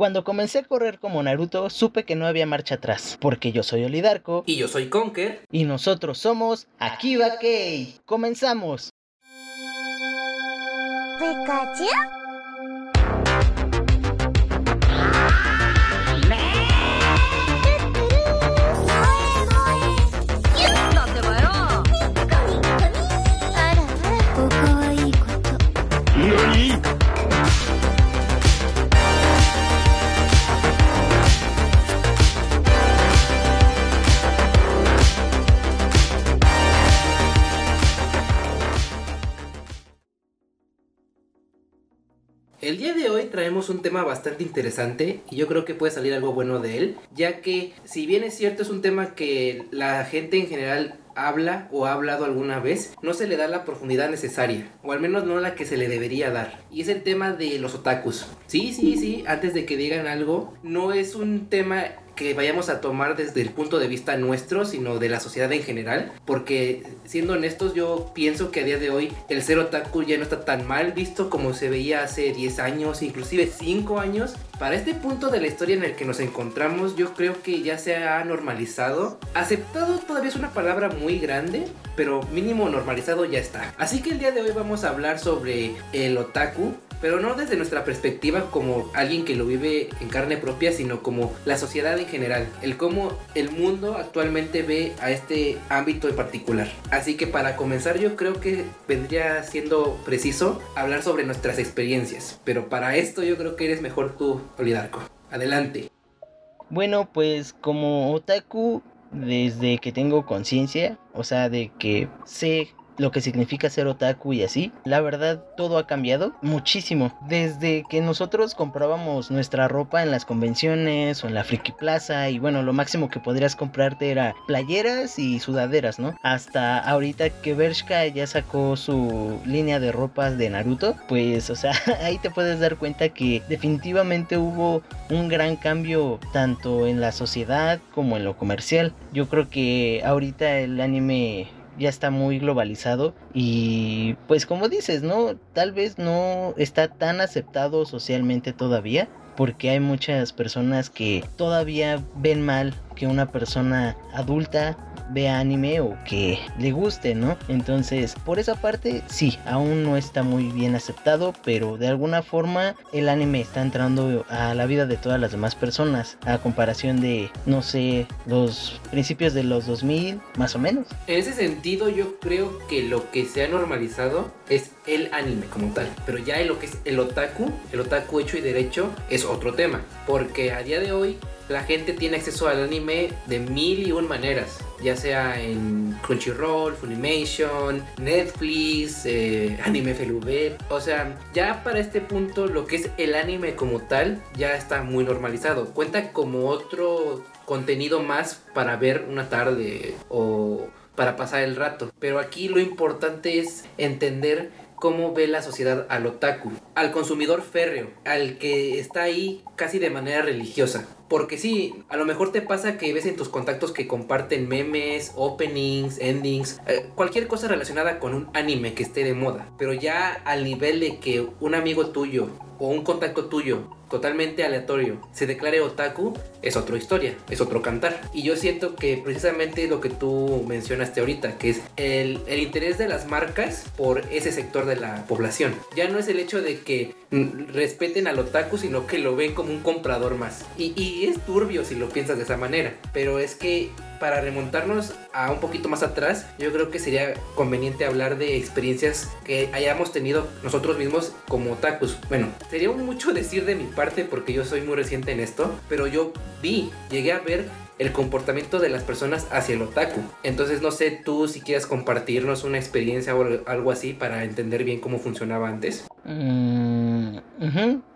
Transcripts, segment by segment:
Cuando comencé a correr como Naruto, supe que no había marcha atrás, porque yo soy Olidarco Y yo soy Conker. y nosotros somos Akiba Kei. Comenzamos. Pikachu? El día de hoy traemos un tema bastante interesante y yo creo que puede salir algo bueno de él, ya que si bien es cierto es un tema que la gente en general habla o ha hablado alguna vez, no se le da la profundidad necesaria, o al menos no la que se le debería dar. Y es el tema de los otakus. Sí, sí, sí, antes de que digan algo, no es un tema que vayamos a tomar desde el punto de vista nuestro, sino de la sociedad en general, porque siendo honestos yo pienso que a día de hoy el ser otaku ya no está tan mal visto como se veía hace 10 años, inclusive 5 años. Para este punto de la historia en el que nos encontramos, yo creo que ya se ha normalizado. Aceptado todavía es una palabra muy grande, pero mínimo normalizado ya está. Así que el día de hoy vamos a hablar sobre el otaku, pero no desde nuestra perspectiva como alguien que lo vive en carne propia, sino como la sociedad en general, el cómo el mundo actualmente ve a este ámbito en particular. Así que para comenzar yo creo que vendría siendo preciso hablar sobre nuestras experiencias, pero para esto yo creo que eres mejor tú, Olidarco. Adelante. Bueno, pues como otaku, desde que tengo conciencia, o sea, de que sé lo que significa ser otaku y así, la verdad todo ha cambiado muchísimo. Desde que nosotros comprábamos nuestra ropa en las convenciones o en la Friki Plaza y bueno, lo máximo que podrías comprarte era playeras y sudaderas, ¿no? Hasta ahorita que Bershka ya sacó su línea de ropas de Naruto, pues o sea, ahí te puedes dar cuenta que definitivamente hubo un gran cambio tanto en la sociedad como en lo comercial. Yo creo que ahorita el anime ya está muy globalizado y pues como dices, ¿no? Tal vez no está tan aceptado socialmente todavía porque hay muchas personas que todavía ven mal que una persona adulta vea anime o que le guste, ¿no? Entonces, por esa parte, sí, aún no está muy bien aceptado, pero de alguna forma el anime está entrando a la vida de todas las demás personas, a comparación de, no sé, los principios de los 2000, más o menos. En ese sentido yo creo que lo que se ha normalizado es el anime como tal, pero ya en lo que es el otaku, el otaku hecho y derecho es otro tema, porque a día de hoy la gente tiene acceso al anime de mil y un maneras, ya sea en Crunchyroll, Funimation, Netflix, eh, Anime FLV. O sea, ya para este punto lo que es el anime como tal ya está muy normalizado. Cuenta como otro contenido más para ver una tarde o para pasar el rato. Pero aquí lo importante es entender cómo ve la sociedad al otaku, al consumidor férreo, al que está ahí casi de manera religiosa. Porque sí, a lo mejor te pasa que ves en tus contactos que comparten memes, openings, endings, eh, cualquier cosa relacionada con un anime que esté de moda. Pero ya al nivel de que un amigo tuyo o un contacto tuyo totalmente aleatorio se declare otaku, es otra historia, es otro cantar. Y yo siento que precisamente lo que tú mencionaste ahorita, que es el, interés de las marcas por ese sector de la población. Ya no es el hecho de que mm, respeten al otaku, sino que lo ven como un comprador más. Y es turbio si lo piensas de esa manera, pero es que para remontarnos a un poquito más atrás, yo creo que sería conveniente hablar de experiencias que hayamos tenido nosotros mismos como otakus. Bueno, sería mucho decir de mi parte porque yo soy muy reciente en esto, pero yo vi, llegué a ver el comportamiento de las personas hacia el otaku. Entonces no sé tú si quieres compartirnos una experiencia o algo así para entender bien cómo funcionaba antes. Mm.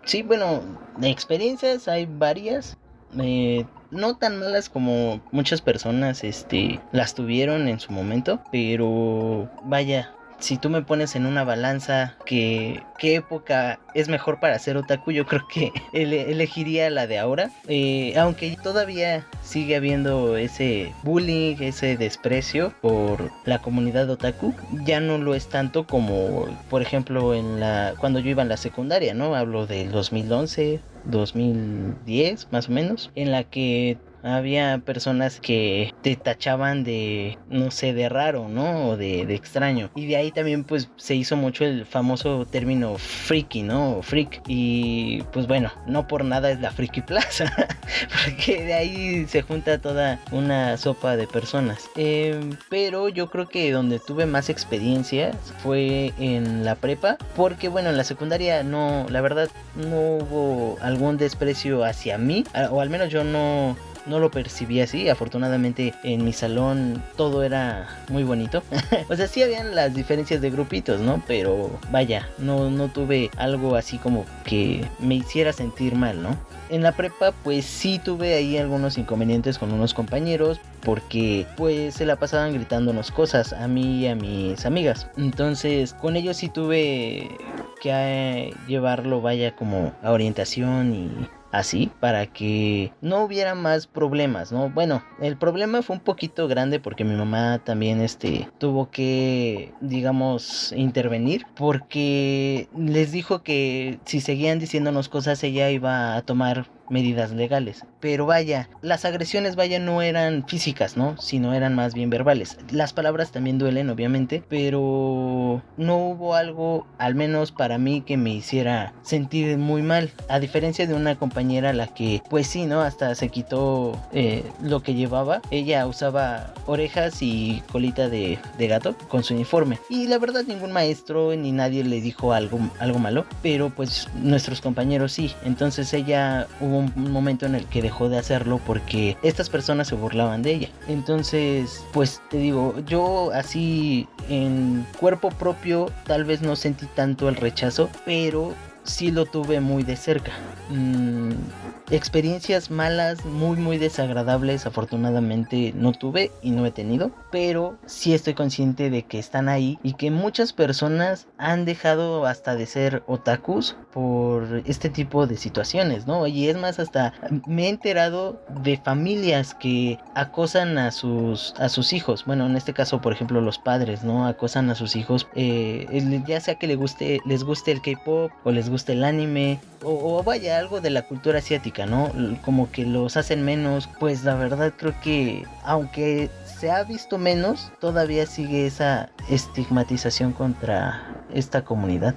Sí, bueno, de experiencias hay varias. Eh, no tan malas como muchas personas este, las tuvieron en su momento, pero vaya, si tú me pones en una balanza que qué época es mejor para ser otaku, yo creo que ele- elegiría la de ahora. Eh, aunque todavía sigue habiendo ese bullying, ese desprecio por la comunidad otaku, ya no lo es tanto como, por ejemplo, en la cuando yo iba en la secundaria, ¿no? Hablo del 2011, 2010, más o menos, en la que había personas que te tachaban de, no sé, de raro, ¿no? O de, de extraño. Y de ahí también pues se hizo mucho el famoso término freaky, ¿no? O freak. Y pues bueno, no por nada es la Freaky Plaza. porque de ahí se junta toda una sopa de personas. Eh, pero yo creo que donde tuve más experiencias fue en la prepa. Porque bueno, en la secundaria no, la verdad, no hubo algún desprecio hacia mí. O al menos yo no no lo percibí así. Afortunadamente en mi salón todo era muy bonito. o sea, sí habían las diferencias de grupitos, ¿no? Pero vaya, no, no tuve algo así como que me hiciera sentir mal, ¿no? En la prepa pues sí tuve ahí algunos inconvenientes con unos compañeros porque pues se la pasaban gritándonos cosas a mí y a mis amigas. Entonces con ellos sí tuve que eh, llevarlo vaya como a orientación y así para que no hubiera más problemas, ¿no? Bueno, el problema fue un poquito grande porque mi mamá también este tuvo que digamos intervenir porque les dijo que si seguían diciéndonos cosas ella iba a tomar medidas legales. Pero vaya, las agresiones vaya no eran físicas, ¿no? Sino eran más bien verbales. Las palabras también duelen, obviamente, pero no hubo algo, al menos para mí, que me hiciera sentir muy mal. A diferencia de una compañera la que, pues sí, ¿no? Hasta se quitó eh, lo que llevaba. Ella usaba orejas y colita de, de gato con su uniforme. Y la verdad, ningún maestro ni nadie le dijo algo, algo malo. Pero pues nuestros compañeros sí. Entonces ella hubo un momento en el que dejó de hacerlo porque estas personas se burlaban de ella. Entonces, pues te digo, yo así en cuerpo propio tal vez no sentí tanto el rechazo, pero sí lo tuve muy de cerca. Mm, experiencias malas, muy muy desagradables, afortunadamente no tuve y no he tenido, pero sí estoy consciente de que están ahí y que muchas personas han dejado hasta de ser otakus por este tipo de situaciones, ¿no? Y es más, hasta me he enterado de familias que acosan a sus a sus hijos, bueno, en este caso, por ejemplo, los padres, ¿no? Acosan a sus hijos, eh, ya sea que les guste, les guste el K-pop o les guste el anime o vaya algo de la cultura asiática, ¿no? Como que los hacen menos, pues la verdad creo que aunque se ha visto menos, todavía sigue esa estigmatización contra esta comunidad.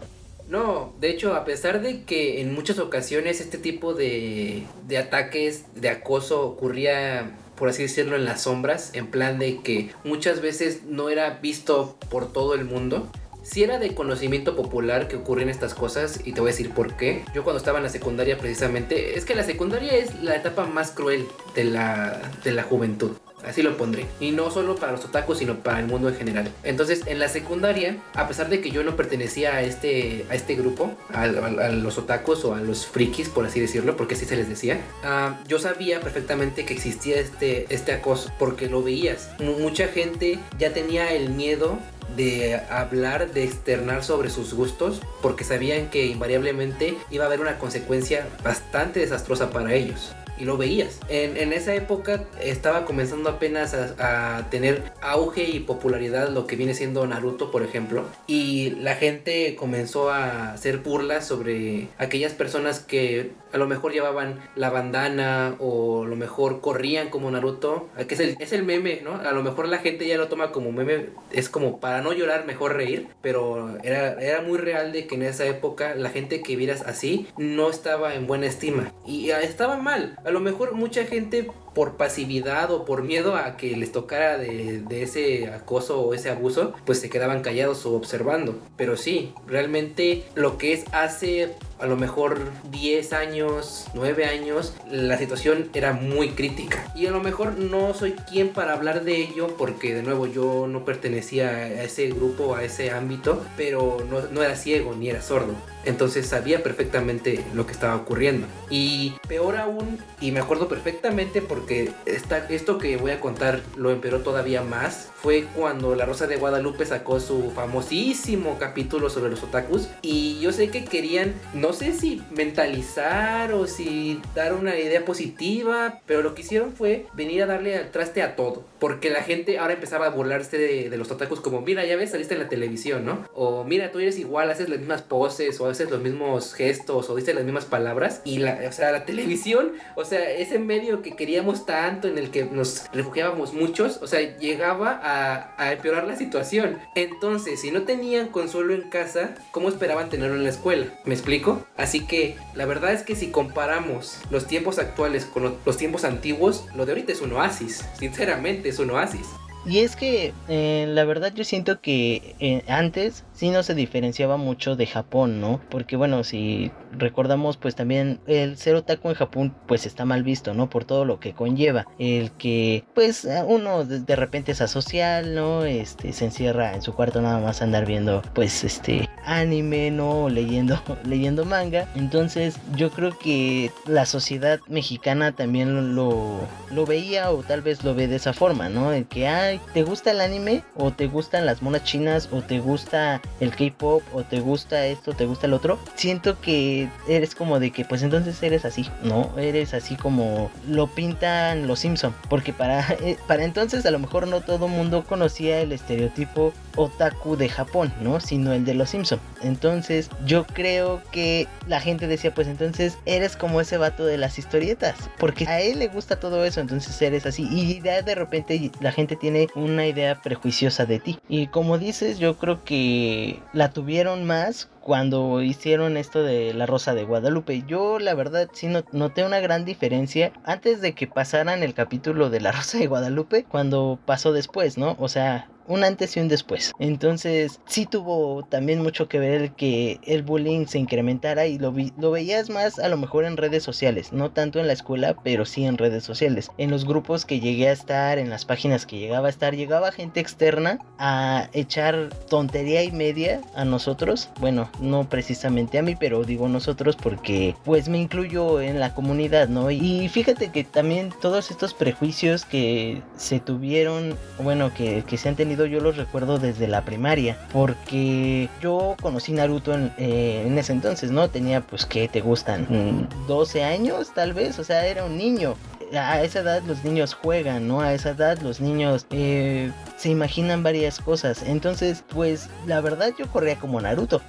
No, de hecho, a pesar de que en muchas ocasiones este tipo de, de ataques, de acoso ocurría, por así decirlo, en las sombras, en plan de que muchas veces no era visto por todo el mundo. Si era de conocimiento popular que ocurren estas cosas y te voy a decir por qué. Yo cuando estaba en la secundaria precisamente, es que la secundaria es la etapa más cruel de la, de la juventud. Así lo pondré. Y no solo para los otakus, sino para el mundo en general. Entonces, en la secundaria, a pesar de que yo no pertenecía a este, a este grupo, a, los otakus o a los frikis, por así decirlo, porque así se les decía, ah, yo sabía perfectamente que existía este, este acoso, porque lo veías. Mu- mucha gente ya tenía el miedo de hablar, de externar sobre sus gustos, porque sabían que invariablemente iba a haber una consecuencia bastante desastrosa para ellos. Y lo veías. En, en esa época estaba comenzando apenas a, a tener auge y popularidad lo que viene siendo Naruto, por ejemplo. Y la gente comenzó a hacer burlas sobre aquellas personas que a lo mejor llevaban la bandana o a lo mejor corrían como Naruto. Que es el, es el meme, ¿no? A lo mejor la gente ya lo toma como meme. Es como para no llorar, mejor reír. Pero era, era muy real de que en esa época la gente que vieras así no estaba en buena estima. Y ah, estaba mal. A lo mejor mucha gente por pasividad o por miedo a que les tocara de, de ese acoso o ese abuso, pues se quedaban callados o observando. Pero sí, realmente lo que es hace a lo mejor 10 años, 9 años, la situación era muy crítica. Y a lo mejor no soy quien para hablar de ello porque de nuevo yo no pertenecía a ese grupo, a ese ámbito, pero no, no era ciego ni era sordo. Entonces sabía perfectamente lo que estaba ocurriendo. Y peor aún, y me acuerdo perfectamente porque esta, esto que voy a contar lo empeoró todavía más, fue cuando La Rosa de Guadalupe sacó su famosísimo capítulo sobre los otakus. Y yo sé que querían, no sé si mentalizar o si dar una idea positiva, pero lo que hicieron fue venir a darle al traste a todo. Porque la gente ahora empezaba a burlarse de, los otakus como, mira, ya ves, saliste en la televisión, ¿no? O mira, tú eres igual, haces las mismas poses o haces los mismos gestos o dices las mismas palabras. Y la, o sea, la televisión, o sea, ese medio que queríamos tanto, en el que nos refugiábamos muchos, o sea, llegaba a, a empeorar la situación. Entonces, si no tenían consuelo en casa, ¿cómo esperaban tenerlo en la escuela? ¿Me explico? Así que la verdad es que si comparamos los tiempos actuales con lo- los tiempos antiguos, lo de ahorita es un oasis. Sinceramente, es un oasis. Y es que eh, la verdad yo siento que eh, antes sí no se diferenciaba mucho de Japón, ¿no? Porque bueno, si recordamos pues también el ser otaku en Japón pues está mal visto, ¿no? Por todo lo que conlleva. El que pues uno de, repente es asocial, ¿no? Este se encierra en su cuarto nada más a andar viendo pues este anime, ¿no? O leyendo, leyendo manga. Entonces yo creo que la sociedad mexicana también lo, lo veía o tal vez lo ve de esa forma, ¿no? El que, ¿te gusta el anime? ¿O te gustan las monas chinas? ¿O te gusta el K-pop? ¿O te gusta esto? ¿Te gusta el otro? Siento que eres como de que, pues entonces eres así, ¿no? Eres así como lo pintan los Simpson. Porque para, eh, para entonces a lo mejor no todo mundo conocía el estereotipo otaku de Japón, ¿no? Sino el de los Simpson. Entonces yo creo que la gente decía, pues entonces eres como ese vato de las historietas. Porque a él le gusta todo eso, entonces eres así. Y de repente la gente tiene una idea prejuiciosa de ti. Y como dices, yo creo que la tuvieron más cuando hicieron esto de la Rosa de Guadalupe. Yo la verdad sí no- noté una gran diferencia antes de que pasaran el capítulo de la Rosa de Guadalupe, cuando pasó después, ¿no? O sea, un antes y un después. Entonces, sí tuvo también mucho que ver que el bullying se incrementara y lo, vi- lo veías más a lo mejor en redes sociales, no tanto en la escuela, pero sí en redes sociales. En los grupos que llegué a estar, en las páginas que llegaba a estar, llegaba gente externa a echar tontería y media a nosotros. Bueno, no precisamente a mí, pero digo nosotros porque pues me incluyo en la comunidad, ¿no? Y fíjate que también todos estos prejuicios que se tuvieron, bueno, que, que se han tenido, yo los recuerdo desde la primaria, porque yo conocí Naruto en, eh, en ese entonces, ¿no? Tenía pues que te gustan Mm, 12 años tal vez, o sea, era un niño. A esa edad los niños juegan, ¿no? A esa edad los niños eh, se imaginan varias cosas. Entonces, pues la verdad yo corría como Naruto.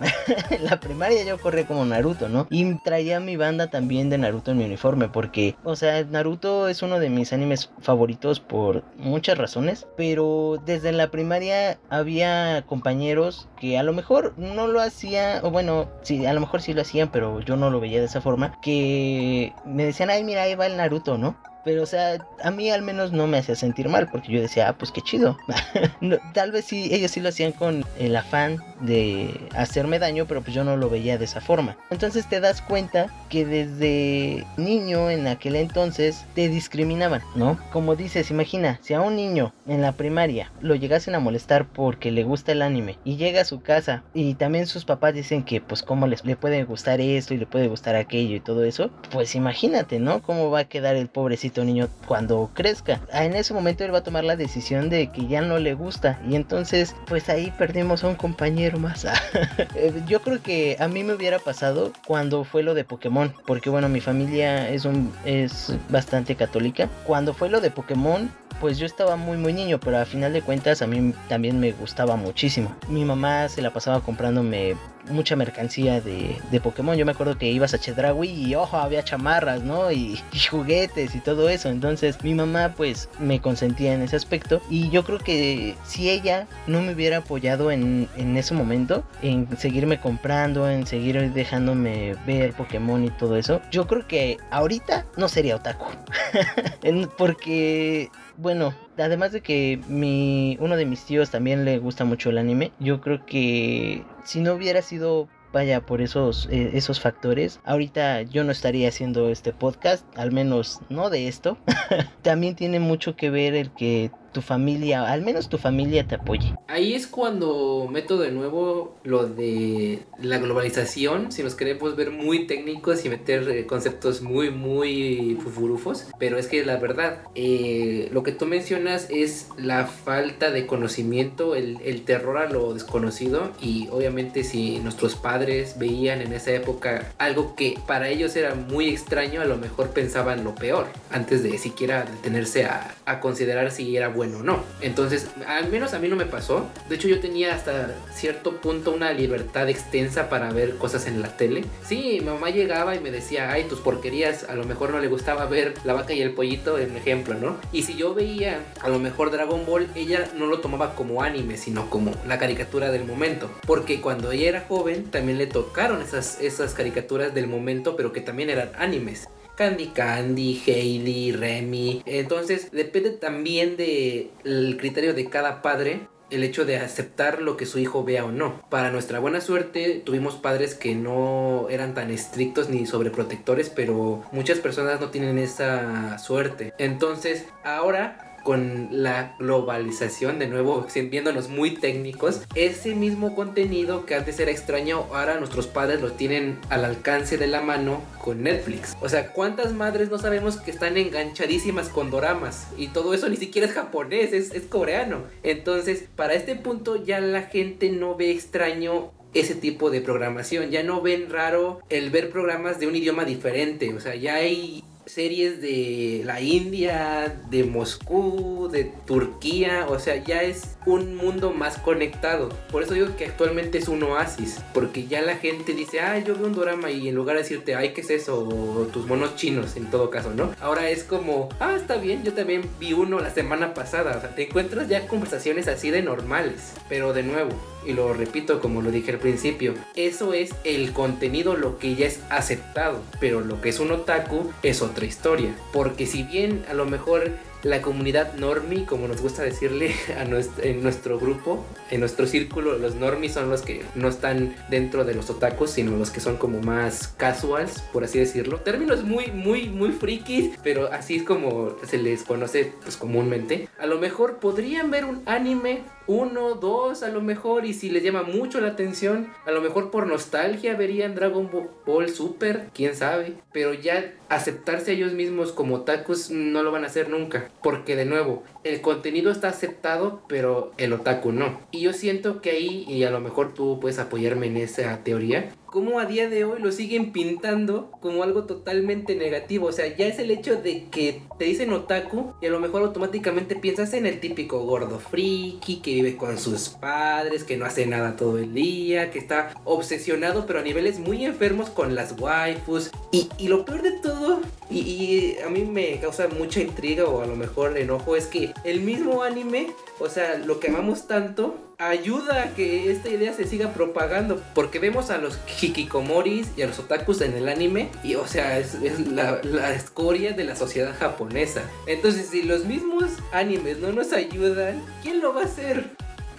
en la primaria yo corría como Naruto, ¿no? Y traía mi banda también de Naruto en mi uniforme porque, o sea, Naruto es uno de mis animes favoritos por muchas razones, pero desde la primaria había compañeros que a lo mejor no lo hacían, o bueno, sí, a lo mejor sí lo hacían, pero yo no lo veía de esa forma, que me decían, ay, mira, ahí va el Naruto, ¿no? Pero, o sea, a mí al menos no me hacía sentir mal, porque yo decía, ah, pues qué chido. Tal vez sí, ellos sí lo hacían con el afán de hacerme daño, pero pues yo no lo veía de esa forma. Entonces te das cuenta que desde niño en aquel entonces te discriminaban, ¿no? Como dices, imagina, si a un niño en la primaria lo llegasen a molestar porque le gusta el anime y llega a su casa y también sus papás dicen que pues cómo les le puede gustar esto y le puede gustar aquello y todo eso, pues imagínate, ¿no? Cómo va a quedar el pobrecito niño cuando crezca. Ah, En ese momento él va a tomar la decisión de que ya no le gusta y entonces pues ahí perdimos a un compañero más. Eh, Yo creo que a mí me hubiera pasado cuando fue lo de Pokémon, porque bueno, mi familia es un es bastante católica. Cuando fue lo de Pokémon, pues yo estaba muy muy niño, pero a final de cuentas a mí también me gustaba muchísimo. Mi mamá se la pasaba comprándome mucha mercancía de, de Pokémon. Yo me acuerdo que ibas a Chedraui y ojo, había chamarras, ¿no? Y, y juguetes y todo eso. Entonces mi mamá pues me consentía en ese aspecto. Y yo creo que si ella no me hubiera apoyado en, en ese momento, en seguirme comprando, en seguir dejándome ver Pokémon y todo eso, yo creo que ahorita no sería otaku. Porque bueno, además de que mi uno de mis tíos también le gusta mucho el anime, yo creo que si no hubiera sido vaya por esos, eh, esos factores, ahorita yo no estaría haciendo este podcast, al menos no de esto. También tiene mucho que ver el que tu familia, al menos tu familia te apoye. Ahí es cuando meto de nuevo lo de la globalización, si nos queremos ver muy técnicos y meter eh, conceptos muy, muy fufurufos, pero es que la verdad, eh, lo que tú mencionas es la falta de conocimiento, el, terror a lo desconocido y obviamente si nuestros padres veían en esa época algo que para ellos era muy extraño, a lo mejor pensaban lo peor antes de siquiera detenerse a considerar si era bueno o no. Entonces, al menos a mí no me pasó. De hecho, yo tenía hasta cierto punto una libertad extensa para ver cosas en la tele. Sí, mi mamá llegaba y me decía, ay, tus porquerías, a lo mejor no le gustaba ver la vaca y el pollito, en ejemplo, ¿no? Y si yo veía a lo mejor Dragon Ball, ella no lo tomaba como anime, sino como la caricatura del momento. Porque cuando ella era joven, también le tocaron esas, esas caricaturas del momento, pero que también eran animes. Candy Candy, Hailey, Remy. Entonces depende también del criterio de cada padre el hecho de aceptar lo que su hijo vea o no. Para nuestra buena suerte tuvimos padres que no eran tan estrictos ni sobreprotectores, pero muchas personas no tienen esa suerte. Entonces ahora con la globalización, de nuevo viéndonos muy técnicos, ese mismo contenido que antes era extraño, ahora nuestros padres lo tienen al alcance de la mano con Netflix. O sea, ¿cuántas madres no sabemos que están enganchadísimas con doramas? Y todo eso ni siquiera es japonés, es, es coreano. Entonces, para este punto ya la gente no ve extraño ese tipo de programación. Ya no ven raro el ver programas de un idioma diferente. O sea, ya hay series de la India, de Moscú, de Turquía, o sea, ya es un mundo más conectado. Por eso digo que actualmente es un oasis, porque ya la gente dice, ah, yo veo un drama y en lugar de decirte, ay, ¿qué es eso? O tus monos chinos, en todo caso, ¿no? Ahora es como, ah, está bien, yo también vi uno la semana pasada, o sea, te encuentras ya conversaciones así de normales, pero de nuevo, y lo repito como lo dije al principio, eso es el contenido, lo que ya es aceptado, pero lo que es un otaku es otra historia, porque si bien a lo mejor la comunidad normie, como nos gusta decirle a nuestro, en nuestro grupo, en nuestro círculo, los normies son los que no están dentro de los otakus, sino los que son como más casuals, por así decirlo. Términos muy, muy, muy frikis, pero así es como se les conoce pues comúnmente. A lo mejor podrían ver un anime, uno, dos, a lo mejor, y si les llama mucho la atención, a lo mejor por nostalgia verían Dragon Ball Super, quién sabe, pero ya aceptarse a ellos mismos como otakus no lo van a hacer nunca. Porque de nuevo, el contenido está aceptado, pero el otaku no. Y yo siento que ahí, y a lo mejor tú puedes apoyarme en esa teoría, como a día de hoy lo siguen pintando como algo totalmente negativo. O sea, ya es el hecho de que te dicen otaku y a lo mejor automáticamente piensas en el típico gordo friki que vive con sus padres, que no hace nada todo el día, que está obsesionado pero a niveles muy enfermos con las waifus. Y, y lo peor de todo, y, y a mí me causa mucha intriga o a lo mejor enojo, es que el mismo anime, o sea, lo que amamos tanto, ayuda a que esta idea se siga propagando. Porque vemos a los hikikomoris y a los otakus en el anime. Y o sea, es, la, la, escoria de la sociedad japonesa. Entonces, si los mismos animes no nos ayudan, ¿quién lo va a hacer?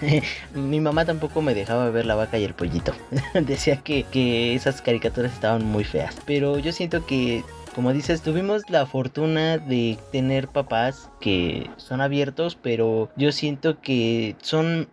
Mi mamá tampoco me dejaba ver la vaca y el pollito. Decía que, que esas caricaturas estaban muy feas. Pero yo siento que como dices, tuvimos la fortuna de tener papás que son abiertos, pero yo siento que son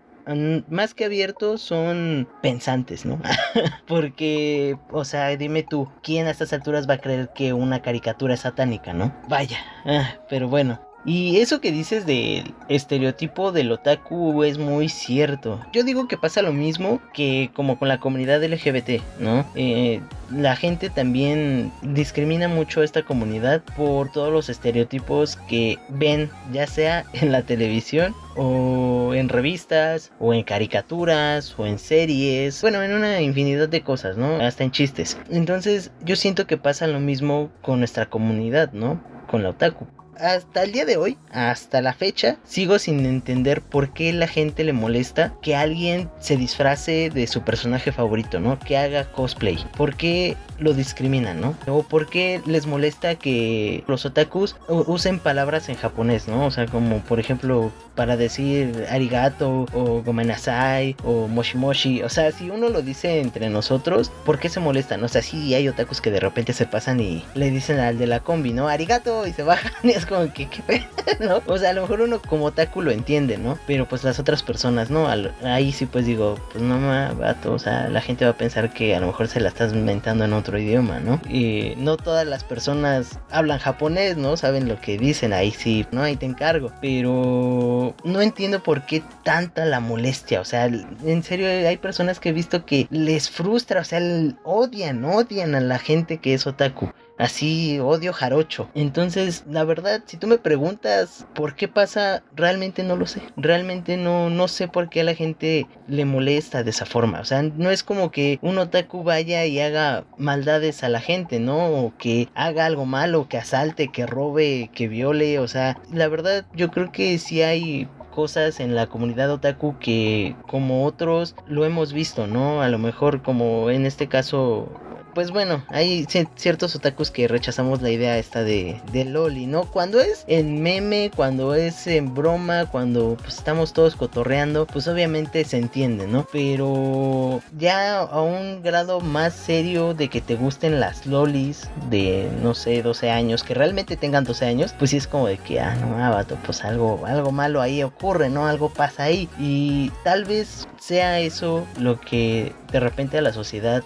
más que abiertos, son pensantes, ¿no? Porque, o sea, dime tú, ¿quién a estas alturas va a creer que una caricatura es satánica, no? Vaya, ah, pero bueno. Y eso que dices del estereotipo del otaku es muy cierto. Yo digo que pasa lo mismo que como con la comunidad LGBT, ¿no? Eh, la gente también discrimina mucho a esta comunidad por todos los estereotipos que ven, ya sea en la televisión o en revistas o en caricaturas o en series, bueno, en una infinidad de cosas, ¿no? Hasta en chistes. Entonces yo siento que pasa lo mismo con nuestra comunidad, ¿no? Con la otaku hasta el día de hoy, hasta la fecha, sigo sin entender por qué la gente le molesta que alguien se disfrace de su personaje favorito, ¿no? Que haga cosplay. ¿Por qué lo discriminan, ¿no? O por qué les molesta que los otakus usen palabras en japonés, ¿no? O sea, como por ejemplo para decir arigato o gomenasai o moshimoshi. O sea, si uno lo dice entre nosotros, ¿por qué se molestan? O sea, sí hay otakus que de repente se pasan y le dicen al de la combi, ¿no? Arigato y se bajan y es como que, ¿qué ¿no? O sea, a lo mejor uno como otaku lo entiende, ¿no? Pero pues las otras personas, ¿no? Ahí sí pues digo, pues no ma, vato, o sea, la gente va a pensar que a lo mejor se la estás inventando en otro idioma, ¿no? Y no todas las personas hablan japonés, ¿no? Saben lo que dicen, ahí sí, ¿no? Ahí te encargo. Pero no entiendo por qué tanta la molestia, o sea, en serio hay personas que he visto que les frustra, o sea, odian, odian a la gente que es otaku. Así odio jarocho. Entonces, la verdad, si tú me preguntas por qué pasa, realmente no lo sé. Realmente no, no sé por qué a la gente le molesta de esa forma. O sea, no es como que un otaku vaya y haga maldades a la gente, ¿no? O que haga algo malo, que asalte, que robe, que viole. O sea, la verdad, yo creo que sí hay cosas en la comunidad otaku que como otros lo hemos visto, ¿no? A lo mejor como en este caso pues bueno, hay ci- ciertos otakus que rechazamos la idea esta de, de Loli, ¿no? Cuando es en meme, cuando es en broma, cuando pues, estamos todos cotorreando, pues obviamente se entiende, ¿no? Pero ya a un grado más serio de que te gusten las lolis de, no sé, 12 años, que realmente tengan 12 años, pues sí es como de que, ah, no, ah, vato, pues algo, algo malo ahí ocurre, ¿no? Algo pasa ahí. Y tal vez sea eso lo que de repente a la sociedad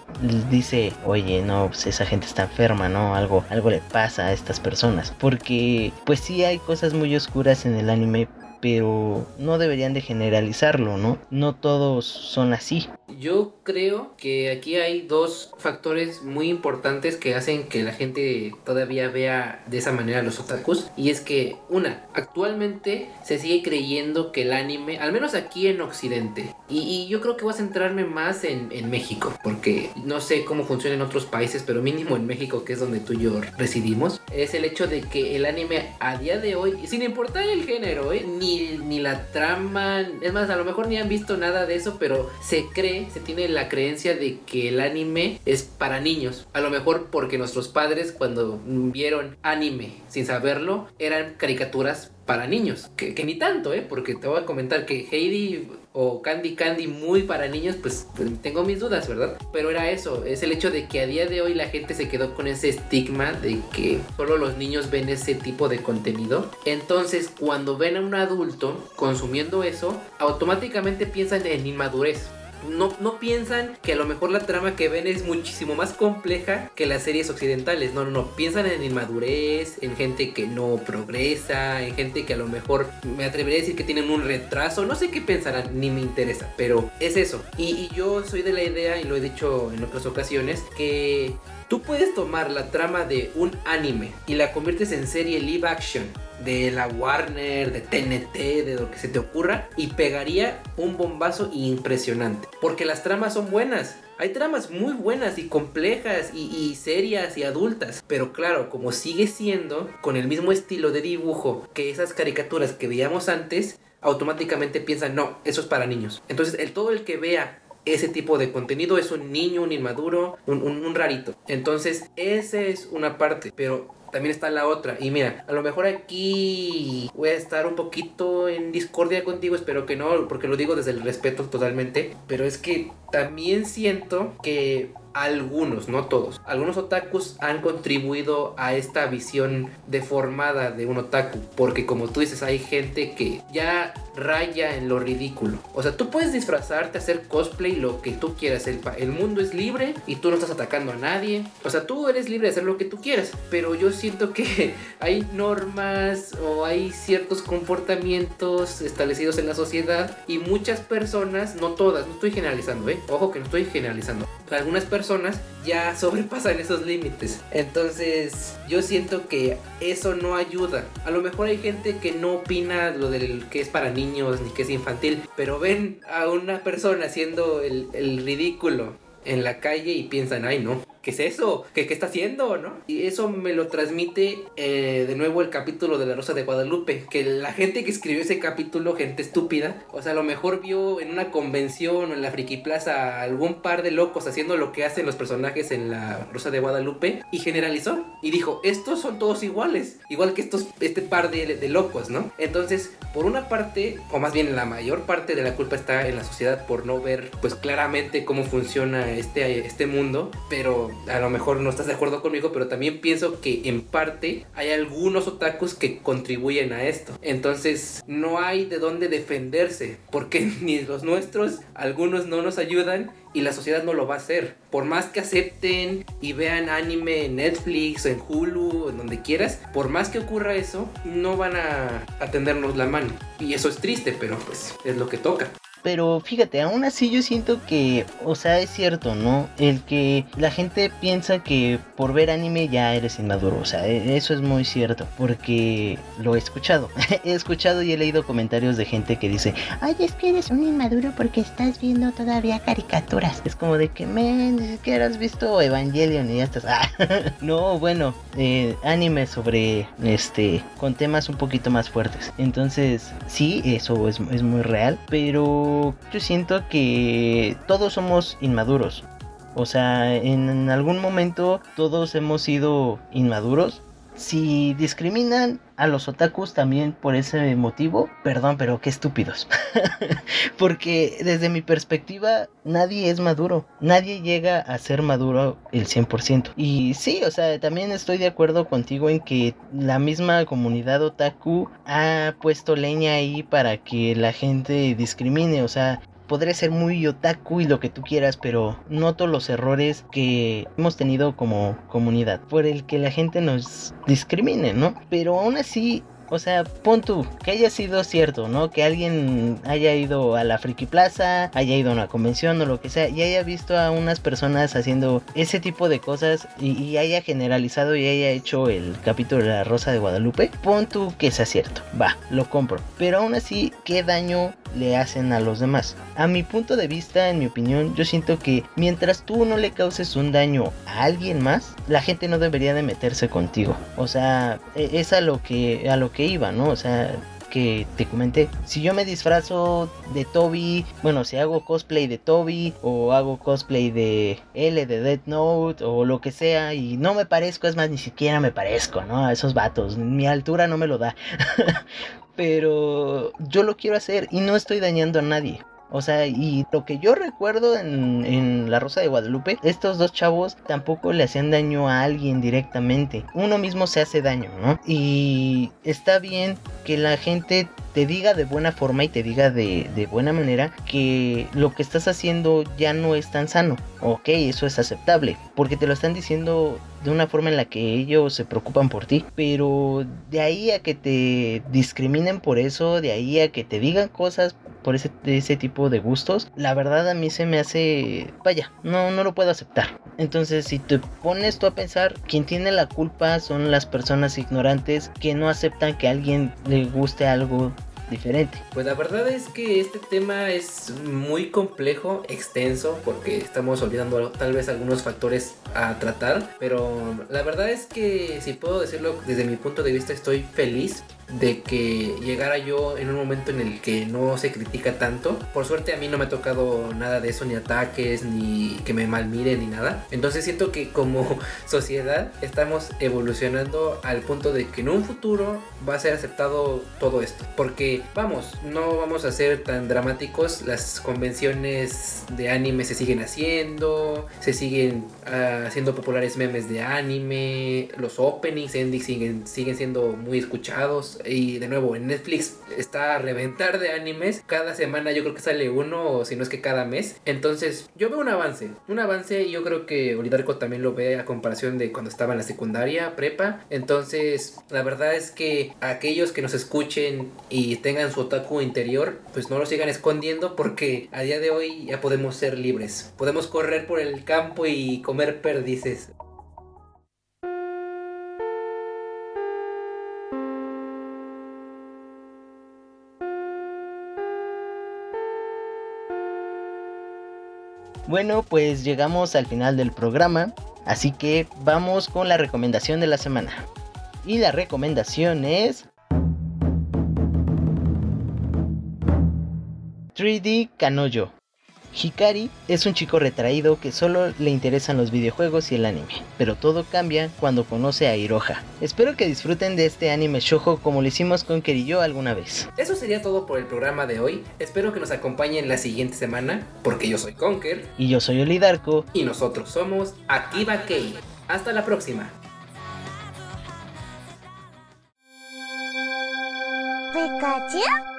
dice, oye, no, pues esa gente está enferma, ¿no? Algo, algo le pasa a estas personas. Porque, pues sí hay cosas muy oscuras en el anime, pero no deberían de generalizarlo, ¿no? No todos son así. Yo creo que aquí hay dos factores muy importantes que hacen que la gente todavía vea de esa manera los otakus. Y es que, una, actualmente se sigue creyendo que el anime, al menos aquí en Occidente, y, y yo creo que voy a centrarme más en, en México, porque no sé cómo funciona en otros países, pero mínimo en México, que es donde tú y yo residimos, es el hecho de que el anime a día de hoy, sin importar el género, ¿eh? ni, ni la trama, es más, a lo mejor ni han visto nada de eso, pero se cree, se tiene la creencia de que el anime es para niños. A lo mejor porque nuestros padres cuando vieron anime sin saberlo, eran caricaturas para niños. Que, ni tanto, ¿eh? Porque te voy a comentar que Heidi o Candy Candy muy para niños, pues tengo mis dudas, ¿verdad? Pero era eso, es el hecho de que a día de hoy la gente se quedó con ese estigma de que solo los niños ven ese tipo de contenido. Entonces, cuando ven a un adulto consumiendo eso, automáticamente piensan en inmadurez. No, no piensan que a lo mejor la trama que ven es muchísimo más compleja que las series occidentales. No, no, no. Piensan en inmadurez, en gente que no progresa, en gente que a lo mejor me atrevería a decir que tienen un retraso. No sé qué pensarán, ni me interesa. Pero es eso. Y, y yo soy de la idea, y lo he dicho en otras ocasiones, que Tú puedes tomar la trama de un anime y la conviertes en serie live action de la Warner, de TNT, de lo que se te ocurra y pegaría un bombazo impresionante. Porque las tramas son buenas. Hay tramas muy buenas y complejas y, serias y adultas. Pero claro, como sigue siendo con el mismo estilo de dibujo que esas caricaturas que veíamos antes, automáticamente piensan, no, eso es para niños. Entonces, el, todo el que vea ese tipo de contenido es un niño, un inmaduro, un, un rarito. Entonces, esa es una parte, pero también está la otra. Y mira, a lo mejor aquí voy a estar un poquito en discordia contigo, espero que no, porque lo digo desde el respeto totalmente. Pero es que también siento que algunos, no todos, algunos otakus han contribuido a esta visión deformada de un otaku. Porque como tú dices, hay gente que ya raya en lo ridículo. O sea, tú puedes disfrazarte, hacer cosplay, lo que tú quieras. El, el mundo es libre y tú no estás atacando a nadie. O sea, tú eres libre de hacer lo que tú quieras. Pero yo siento que hay normas o hay ciertos comportamientos establecidos en la sociedad y muchas personas, no todas, no estoy generalizando, ¿eh? Ojo que no estoy generalizando. Algunas personas ya sobrepasan esos límites. Entonces, yo siento que eso no ayuda. A lo mejor hay gente que no opina lo del que es para niños ni que es infantil, pero ven a una persona haciendo el, el ridículo en la calle y piensan, ay no, ¿qué es eso? ¿Qué, está haciendo? ¿no? Y eso me lo transmite eh, de nuevo el capítulo de La Rosa de Guadalupe, que la gente que escribió ese capítulo, gente estúpida, o sea, a lo mejor vio en una convención o en la Friki Plaza algún par de locos haciendo lo que hacen los personajes en La Rosa de Guadalupe y generalizó y dijo, estos son todos iguales, igual que estos, este par de, de locos, ¿no? Entonces, por una parte, o más bien la mayor parte de la culpa está en la sociedad por no ver pues claramente cómo funciona este, este mundo, pero a lo mejor no estás de acuerdo conmigo, pero también pienso que en parte hay algunos otakus que contribuyen a esto. Entonces no hay de dónde defenderse, porque ni los nuestros, algunos no nos ayudan y la sociedad no lo va a hacer. Por más que acepten y vean anime en Netflix, en Hulu, en donde quieras, por más que ocurra eso, no van a, a tendernos la mano. Y eso es triste, pero pues es lo que toca. Pero fíjate, aún así yo siento que, o sea, es cierto, ¿no? El que la gente piensa que por ver anime ya eres inmaduro, o sea, e- eso es muy cierto, porque lo he escuchado. he escuchado y he leído comentarios de gente que dice, Ay, es que eres un inmaduro porque estás viendo todavía caricaturas. es como de que, men, ni siquiera has visto Evangelion y ya estás... Ah, no, bueno, eh, anime sobre, este, con temas un poquito más fuertes. Entonces, sí, eso es, es muy real, pero yo siento que todos somos inmaduros. O sea, en algún momento todos hemos sido inmaduros. Si discriminan a los otakus también por ese motivo, perdón, pero qué estúpidos. Porque desde mi perspectiva, nadie es maduro. Nadie llega a ser maduro el 100%. Y sí, o sea, también estoy de acuerdo contigo en que la misma comunidad otaku ha puesto leña ahí para que la gente discrimine. O sea, podré ser muy otaku y lo que tú quieras, pero noto los errores que hemos tenido como comunidad por el que la gente nos discrimine, ¿no? Pero aún así, o sea, pon tú, que haya sido cierto, ¿no? Que alguien haya ido a la Friki Plaza, haya ido a una convención o lo que sea, y haya visto a unas personas haciendo ese tipo de cosas y, y haya generalizado y haya hecho el capítulo de la Rosa de Guadalupe. Pon tú que sea cierto, va, lo compro. Pero aún así, ¿qué daño le hacen a los demás? A mi punto de vista, en mi opinión, yo siento que mientras tú no le causes un daño a alguien más, la gente no debería de meterse contigo. O sea, e- es a lo que a lo que iba, ¿no? O sea, que te comenté. Si yo me disfrazo de Toby, bueno, si hago cosplay de Toby o hago cosplay de L de Death Note o lo que sea y no me parezco, es más, ni siquiera me parezco, ¿no? A esos vatos. Mi altura no me lo da. Pero yo lo quiero hacer y no estoy dañando a nadie. O sea, y lo que yo recuerdo en, en La Rosa de Guadalupe, estos dos chavos tampoco le hacían daño a alguien directamente. Uno mismo se hace daño, ¿no? Y está bien que la gente te diga de buena forma y te diga de, de buena manera que lo que estás haciendo ya no es tan sano. Ok, eso es aceptable, porque te lo están diciendo de una forma en la que ellos se preocupan por ti. Pero de ahí a que te discriminen por eso, de ahí a que te digan cosas por ese, ese tipo de gustos, la verdad a mí se me hace, vaya, no, no lo puedo aceptar. Entonces, si te pones tú a pensar, quien tiene la culpa son las personas ignorantes que no aceptan que a alguien le guste algo diferente. Pues la verdad es que este tema es muy complejo, extenso, porque estamos olvidando tal vez algunos factores a tratar, pero la verdad es que si puedo decirlo desde mi punto de vista estoy feliz de que llegara yo en un momento en el que no se critica tanto. Por suerte a mí no me ha tocado nada de eso, ni ataques, ni que me malmiren, ni nada. Entonces siento que como sociedad estamos evolucionando al punto de que en un futuro va a ser aceptado todo esto. Porque vamos, no vamos a ser tan dramáticos. Las convenciones de anime se siguen haciendo, se siguen ah, haciendo populares memes de anime, los openings, endings siguen, siguen siendo muy escuchados. Y de nuevo, en Netflix está a reventar de animes. Cada semana yo creo que sale uno, o si no es que cada mes. Entonces, yo veo un avance. Un avance y yo creo que Olidarco también lo ve a comparación de cuando estaba en la secundaria, prepa. Entonces, la verdad es que aquellos que nos escuchen y tengan su otaku interior, pues no lo sigan escondiendo porque a día de hoy ya podemos ser libres. Podemos correr por el campo y comer perdices. Bueno, pues llegamos al final del programa. Así que vamos con la recomendación de la semana. Y la recomendación es 3D Kanojo. Hikari es un chico retraído que solo le interesan los videojuegos y el anime, pero todo cambia cuando conoce a Hiroha. Espero que disfruten de este anime shojo como lo hicimos con Keriyo alguna vez. Eso sería todo por el programa de hoy. Espero que nos acompañen la siguiente semana, porque yo soy Conker Y yo soy Olidarko, y nosotros somos Akiba Kei. Hasta la próxima. Pikachu